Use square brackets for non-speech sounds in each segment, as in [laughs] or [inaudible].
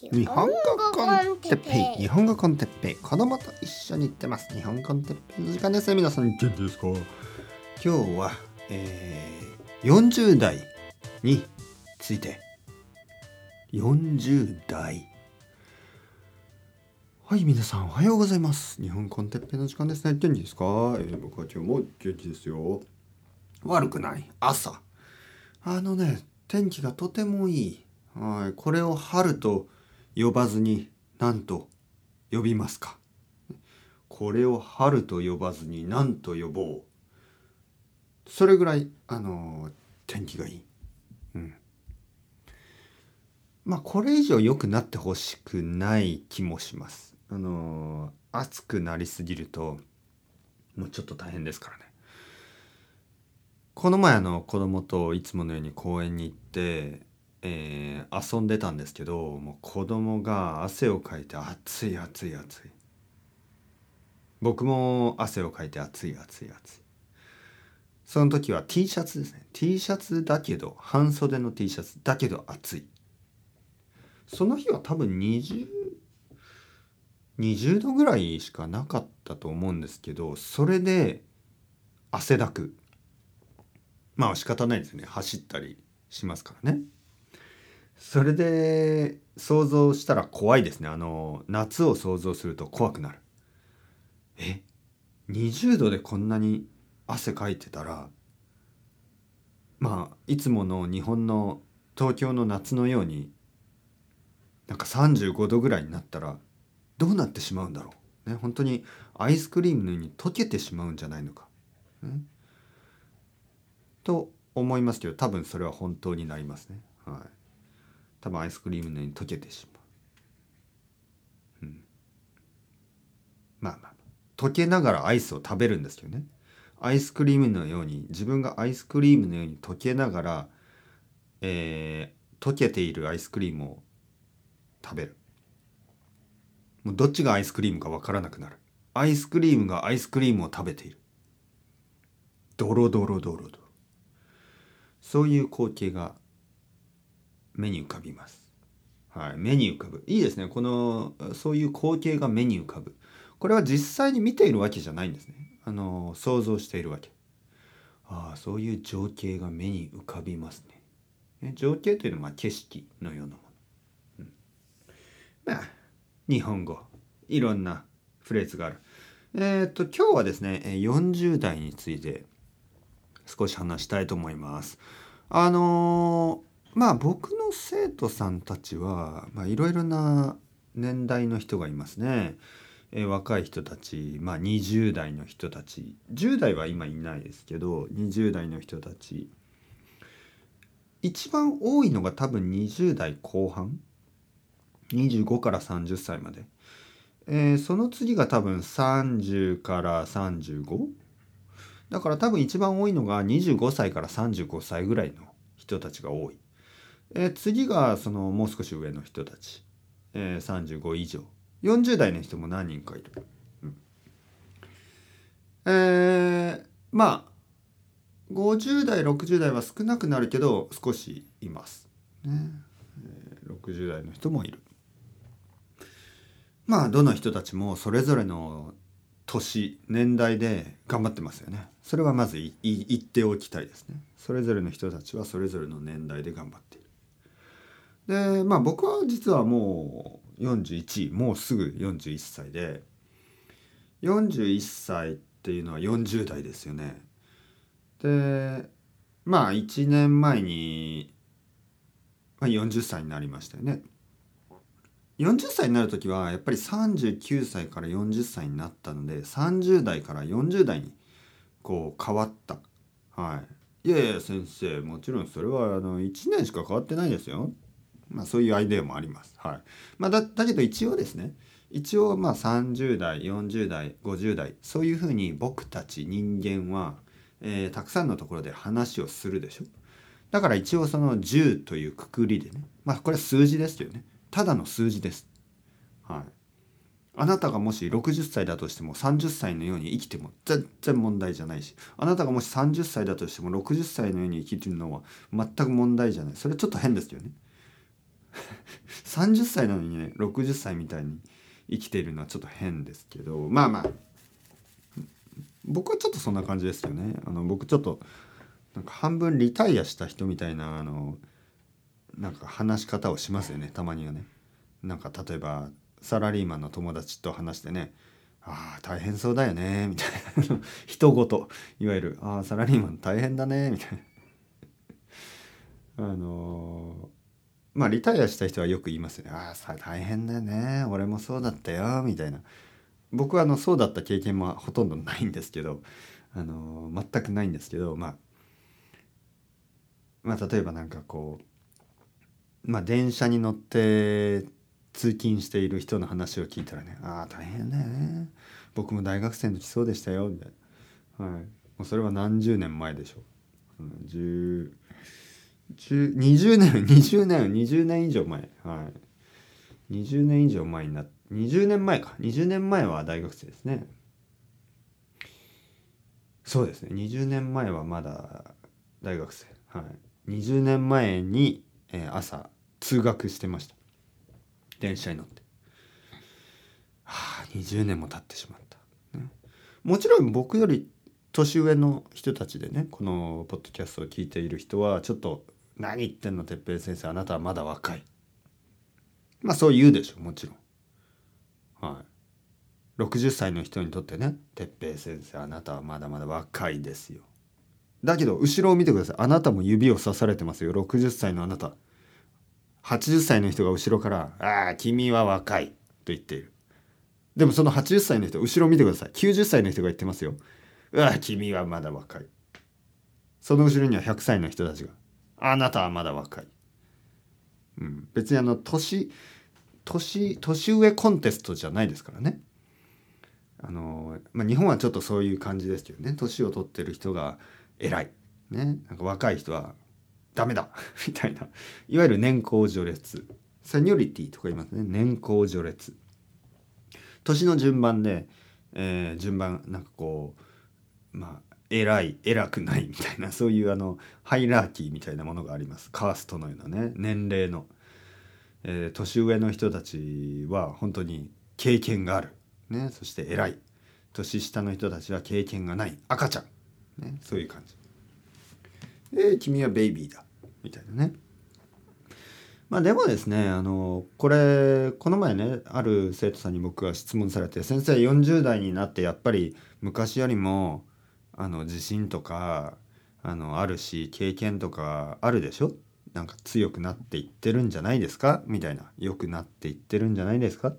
日本語コンテッペイ。日本語コンテッペイ。子供と一緒に行ってます。日本コンテッペイ。の時間です皆さん。元気ですか？今日は、えー、40代について。40代。はい皆さんおはようございます。日本コンテッペイの時間ですね。元気ですか、えー、僕は今日も元気ですよ。悪くない。朝。あのね天気がとてもいい。はいこれを春と呼ばずに何と呼びますか？これを春と呼ばずに何と呼ぼう？それぐらいあの天気がいい。うん。まあこれ以上良くなってほしくない気もします。あの暑くなりすぎるともうちょっと大変ですからね。この前あの子供といつものように公園に行ってえー遊んでたんですけどもう子供が汗をかいて暑い暑い暑い。僕も汗をかいて暑い暑い暑い。その時は T シャツですね。T シャツだけど半袖の T シャツだけど暑い。その日は多分20 20度ぐらいしかなかったと思うんですけどそれで汗だく。まあ仕方ないですね。走ったりしますからね。それで想像したら怖いですね。あの夏を想像すると怖くなる。え？20度でこんなに汗かいてたらまあいつもの日本の東京の夏のようになんか35度ぐらいになったらどうなってしまうんだろう。ね本当にアイスクリームのように溶けてしまうんじゃないのか、と思いますけど多分それは本当になりますね。はい。多分アイスクリームのように溶けてしまう、うん、まあまあ溶けながらアイスを食べるんですけどね。アイスクリームのように自分がアイスクリームのように溶けながら、えー、溶けているアイスクリームを食べる。もうどっちがアイスクリームかわからなくなる。アイスクリームがアイスクリームを食べている。ドロドロドロドロ。そういう光景が目に浮かびます。はい、目に浮かぶ。いいですね。この、そういう光景が目に浮かぶ。これは実際に見ているわけじゃないんですね。あの、想像しているわけ。ああ、そういう情景が目に浮かびますね。ね情景というのは、景色のようなもの。うん、まあ、日本語。いろんなフレーズがある。えっ、と、今日はですね、40代について少し話したいと思います。あのーまあ僕の生徒さんたちはいろいろな年代の人がいますね。え若い人たち、まあ、20代の人たち。10代は今いないですけど20代の人たち。一番多いのが多分20代後半。25から30歳まで、えーその次が多分30から35だから多分一番多いのが25歳から35歳ぐらいの人たちが多い。え次がそのもう少し上の人たち、えー35以上。40代の人も何人かいる、うん。えーまあ50代60代は少なくなるけど少しいます、ね。えー60代の人もいる。まあどの人たちもそれぞれの年年代で頑張ってますよね。それはまずいい言っておきたいですね。それぞれの人たちはそれぞれの年代で頑張っている。でまあ僕は実はもう41もうすぐ41歳で41歳っていうのは40代ですよね。でまあ1年前に、ま、40歳になりましたよね。40歳になる時はやっぱり39歳から40歳になったので30代から40代にこう変わった。はい。いやいや先生もちろんそれはあの1年しか変わってないですよ。まあそういうアイデアもあります。はい。まあだだけど一応ですね一応まあ30代40代50代そういうふうに僕たち人間は、えーたくさんのところで話をするでしょ。だから一応その10というくくりでねまあこれは数字ですよね。ただの数字です。はい。あなたがもし60歳だとしても30歳のように生きても全然問題じゃないしあなたがもし30歳だとしても60歳のように生きてるのは全く問題じゃない。それちょっと変ですよね。[laughs] 30歳なのにね60歳みたいに生きているのはちょっと変ですけどまあまあ僕はちょっとそんな感じですよね。あの僕ちょっとなんか半分リタイアした人みたいなあのなんか話し方をしますよねたまにはね。なんか例えばサラリーマンの友達と話してねああ大変そうだよねみたいな。[laughs] 人ごと。いわゆるああサラリーマン大変だねみたいな。あの、まあリタイアした人はよく言いますねああ大変だよね。俺もそうだったよみたいな。僕はあのそうだった経験もほとんどないんですけどあのー、全くないんですけどまあまあ例えばなんかこうまあ電車に乗って通勤している人の話を聞いたらね「ああ大変だよね。僕も大学生の時そうでしたよ」みたいな、はい、もうそれは何十年前でしょう、うん、10 20年20年20年以上前。はい。20年以上前になっ20年前か。20年前は大学生ですね。そうですね。20年前はまだ大学生。はい。20年前に、えー、朝通学してました。電車に乗って。はあ20年も経ってしまった、ね、もちろん僕より年上の人たちでねこのポッドキャストを聞いている人はちょっと「何言ってんの哲平先生。あなたはまだ若い」まあそう言うでしょもちろん。はい。60歳の人にとってね「哲平先生あなたはまだまだ若いですよ」だけど後ろを見てください。あなたも指を刺されてますよ。60歳のあなた。80歳の人が後ろから「ああ君は若い」と言っている。でもその80歳の人後ろを見てください。90歳の人が言ってますよ「うわ君はまだ若い」その後ろには100歳の人たちが「あなたはまだ若い」うん、別にあの年年年上コンテストじゃないですからね。あの、まあ、日本はちょっとそういう感じですけどね。年を取ってる人が偉い、ね、なんか若い人はダメだ。[laughs] みたいな。いわゆる年功序列。セニョリティとか言いますね。年功序列。年の順番で、えー、順番なんかこうまあ偉い偉くないみたいなそういうあのハイラーキーみたいなものがあります。カーストのようなね年齢の、えー、年上の人たちは本当に経験がある、ね、そして偉い。年下の人たちは経験がない。赤ちゃん、ね、そういう感じ。で君はベイビーだ。みたいなね。まあでもですねあのこれこの前ねある生徒さんに僕が質問されて「先生40代になってやっぱり昔よりもあの自信とかあのあるし経験とかあるでしょ？なんか強くなっていってるんじゃないですか?」みたいな「良くなっていってるんじゃないですか?」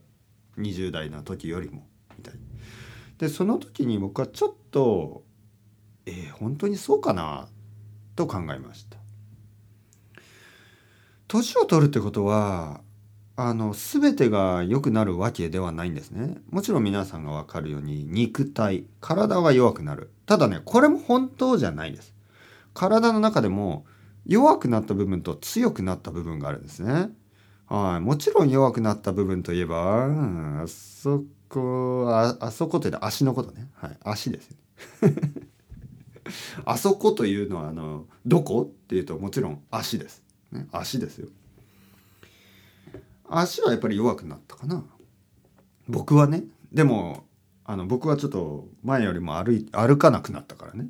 20代の時よりもみたいでその時に僕はちょっとえー、本当にそうかな？と考えました。年を取るってことはあの全てが良くなるわけではないんですね。もちろん皆さんが分かるように肉体体は弱くなる。ただねこれも本当じゃないです。体の中でも弱くなった部分と強くなった部分があるんですね。はい、もちろん弱くなった部分といえば、あそこああそこって足のことね、はい、足です、[laughs] あそこというのはあのどこっていうともちろん足です。ね、足ですよ足はやっぱり弱くなったかな。僕はね。でもあの僕はちょっと前よりも歩い歩かなくなったからね。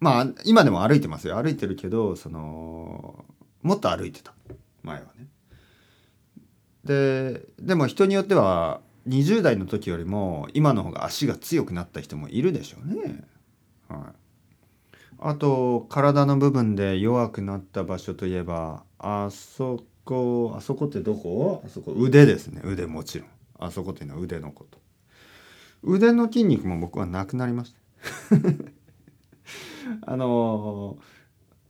まあ今でも歩いてますよ。歩いてるけどそのもっと歩いてた。前はね。ででも人によっては20代の時よりも今の方が足が強くなった人もいるでしょうね。はい。あと体の部分で弱くなった場所といえばあそこあそこってどこ？あそこ腕ですね。腕もちろん。あそこっていうのは腕のこと。腕の筋肉も僕はなくなりました。[laughs] あの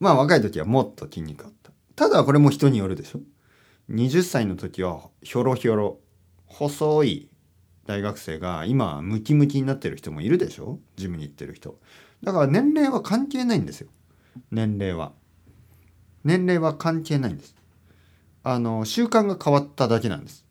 まあ若い時はもっと筋肉あった。ただこれも人によるでしょ。20歳の時はひょろひょろ細い大学生が今ムキムキになってる人もいるでしょ。ジムに行ってる人。だから年齢は関係ないんですよ。年齢は。年齢は関係ないんです。あの習慣が変わっただけなんです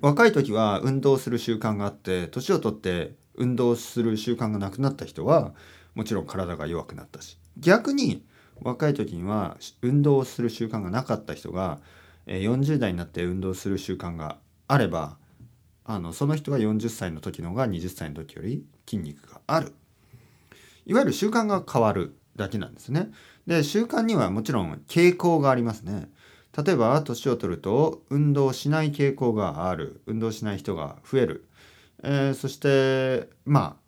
若い時は運動する習慣があって年を取って運動する習慣がなくなった人はもちろん体が弱くなったし逆に若い時には運動する習慣がなかった人が、40代になって運動する習慣があればあのその人は40歳の時の方が20歳の時より筋肉があるいわゆる習慣が変わるだけなんですね。で習慣にはもちろん傾向がありますね。例えば年を取ると運動しない傾向がある運動しない人が増える、えーそしてまあ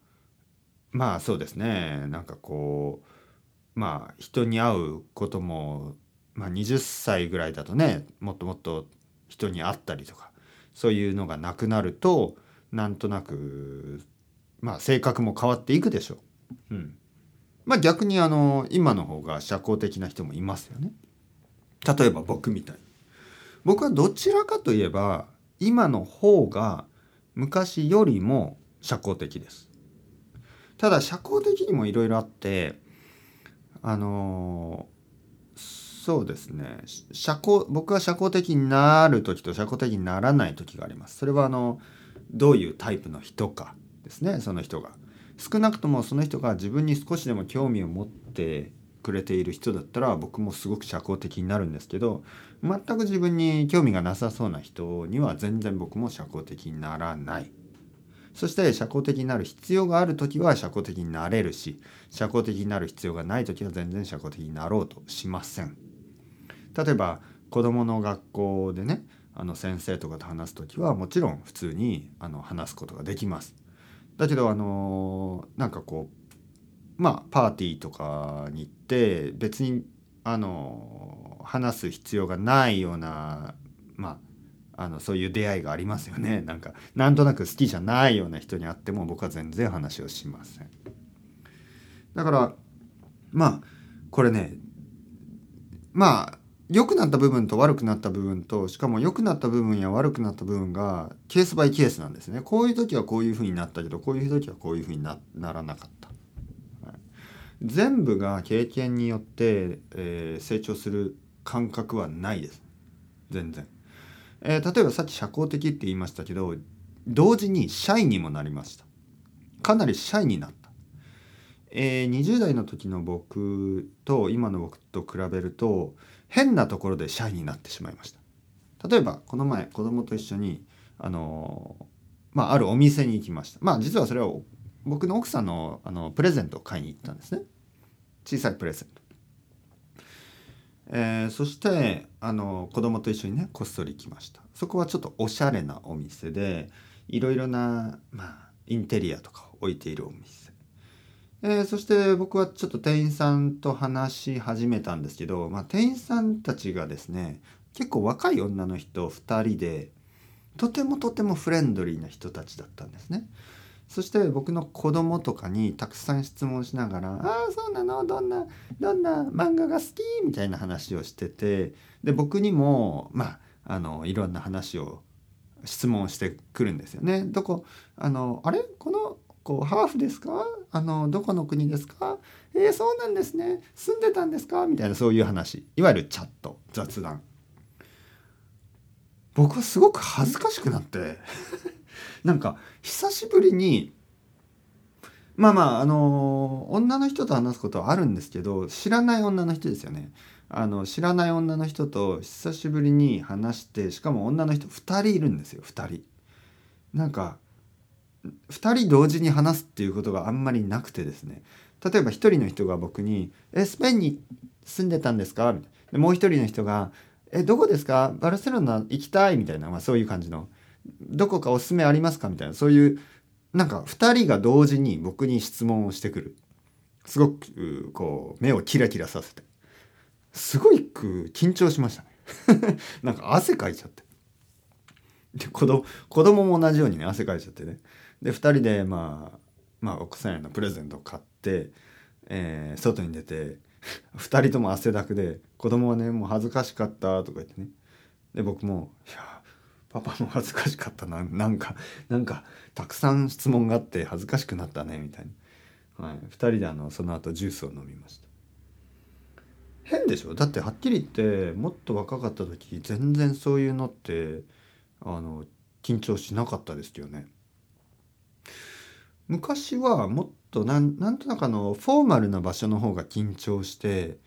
まあそうですねなんかこうまあ人に会うことも、まあ、20歳ぐらいだとねもっともっと人に会ったりとかそういうのがなくなるとなんとなくまあ性格も変わっていくでしょう。うん、まあ逆にあの今の方が社交的な人もいますよね。例えば僕みたい。僕はどちらかといえば今の方が昔よりも社交的です。ただ社交的にもいろいろあってあのそうですね社交僕は社交的になる時と社交的にならない時があります。それはあのどういうタイプの人かですねその人が。少なくともその人が自分に少しでも興味を持ってくれている人だったら僕もすごく社交的になるんですけど全く自分に興味がなさそうな人には全然僕も社交的にならない。そして社交的になる必要がある時は社交的になれるし社交的になる必要がない時は全然社交的になろうとしません。例えば子どもの学校でねあの先生とかと話す時はもちろん普通にあの話すことができます。だけどあのなんかこうまあパーティーとかに行って別にあの話す必要がないようなまああのそういう出会いがありますよね。[laughs] なんかなんとなく好きじゃないような人に会っても僕は全然話をしません。だからまあこれねまあ良くなった部分と悪くなった部分としかも良くなった部分や悪くなった部分がケースバイケースなんですね。こういう時はこういうふうになったけどこういう時はこういうふうになならなかった、全部が経験によって、えー成長する感覚はないです。全然。えー例えばさっき社交的って言いましたけど同時にシャイにもなりました。かなりシャイになった、えー20代の時の僕と今の僕と比べると変なところでシャイになってしまいました。例えばこの前子供と一緒にあのーまああるお店に行きました。まあ実はそれは僕の奥さんのあのプレゼントを買いに行ったんですね。小さいプレゼント。えーそしてあの子供と一緒にねこっそり行きました。そこはちょっとおしゃれなお店でいろいろな、まあ、インテリアとかを置いているお店、えーそして僕はちょっと店員さんと話し始めたんですけど、まあ、店員さんたちがですね結構若い女の人2人でとてもとてもフレンドリーな人たちだったんですね。そして僕の子供とかにたくさん質問しながら「ああそうなの？どんな？どんな？漫画が好き?」みたいな話をしててで僕にもまああのいろんな話を質問してくるんですよね。どこ？あのあれ？このこうハーフですか？あのどこの国ですかえー、そうなんですね。住んでたんですか？みたいなそういう話。いわゆるチャット。雑談。僕はすごく恥ずかしくなって。なんか久しぶりにまあまああの女の人と話すことはあるんですけど知らない女の人ですよね。あの知らない女の人と久しぶりに話してしかも女の人2人いるんですよ2人。なんか2人同時に話すっていうことがあんまりなくてですね。例えば1人の人が僕に「えスペインに住んでたんですか?」みたいな。でもう1人の人が「えどこですか？バルセロナ行きたい」みたいな、まあ、そういう感じの「どこかおすすめありますか?」みたいなそういうなんか2人が同時に僕に質問をしてくる。すごくこう目をキラキラさせて。すごく緊張しましたね。[laughs] なんか汗かいちゃって。で子供子供も同じようにね汗かいちゃってね。で2人でまあまあ奥さんへのプレゼントを買って、えー外に出て2人とも汗だくで子供はねもう恥ずかしかったとか言ってね。で僕も「いやパパも恥ずかしかったな。なんかなんかたくさん質問があって恥ずかしくなったね」みたいな、はい、2人であのその後ジュースを飲みました。変でしょ？だってはっきり言ってもっと若かった時全然そういうのってあの緊張しなかったですよね。昔はもっとなんなんとなくあのフォーマルな場所の方が緊張して、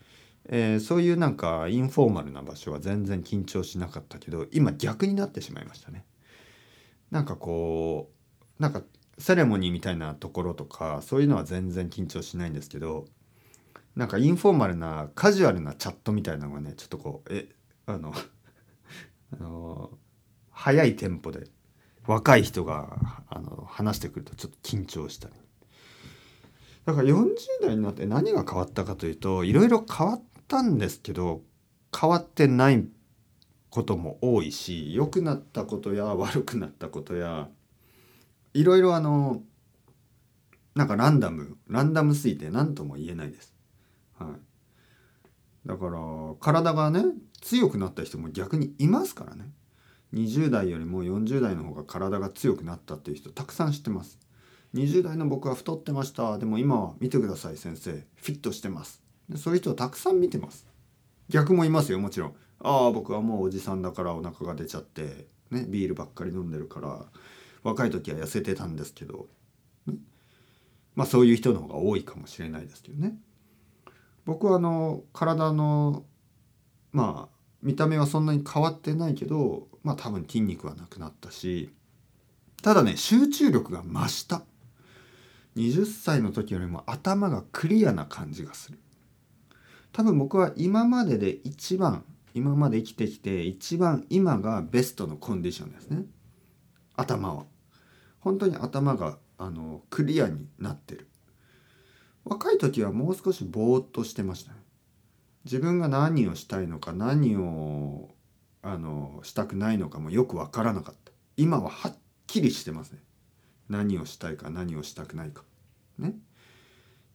えーそういうなんかインフォーマルな場所は全然緊張しなかったけど今逆になってしまいましたね。なんかこうなんかセレモニーみたいなところとかそういうのは全然緊張しないんですけどなんかインフォーマルなカジュアルなチャットみたいなのがねちょっとこうえあの [laughs] あの速いテンポで若い人があの話してくるとちょっと緊張したりだから40代になって何が変わったかというといろいろ変わったんですけど変わってないことも多いし良くなったことや悪くなったことやいろいろあのなんかランダムランダムすぎて何とも言えないです。はい、だから体がね強くなった人も逆にいますからね。20代よりも40代の方が体が強くなったっていう人たくさん知ってます。20代の僕は太ってました。でも今は見てください先生。フィットしてます。でそういう人をたくさん見てます。逆もいますよもちろん。ああ僕はもうおじさんだからお腹が出ちゃってねビールばっかり飲んでるから若い時は痩せてたんですけど、ね、まあそういう人の方が多いかもしれないですけどね。僕はあの体のまあ見た目はそんなに変わってないけどまあ多分筋肉はなくなったしただね集中力が増した。20歳の時よりも頭がクリアな感じがする。多分僕は今までで一番今まで生きてきて一番今がベストのコンディションですね。頭は。本当に頭があのクリアになってる。若い時はもう少しぼーっとしてました自分が何をしたいのか何をあのしたくないのかもよく分からなかった。今ははっきりしてますね。何をしたいか何をしたくないか。ね。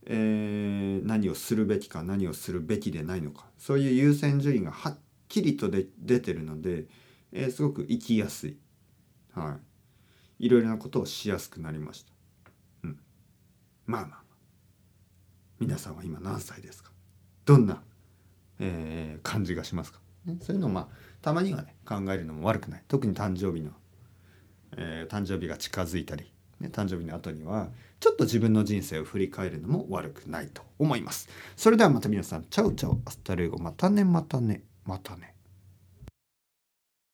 えー何をするべきか何をするべきでないのか。そういう優先順位がはっきりとで出てるので、えーすごく生きやすい、はい、いろいろなことをしやすくなりました、うん、まあまあまあ。皆さんは今何歳ですか？どんな、えー感じがしますか、ね、そういうのをまあたまにはね考えるのも悪くない。特に誕生日の、えー誕生日が近づいたり、ね、誕生日の後にはちょっと自分の人生を振り返るのも悪くないと思います。それではまた皆さん。チャウチャウアスタルエゴ。またね。またね。またね。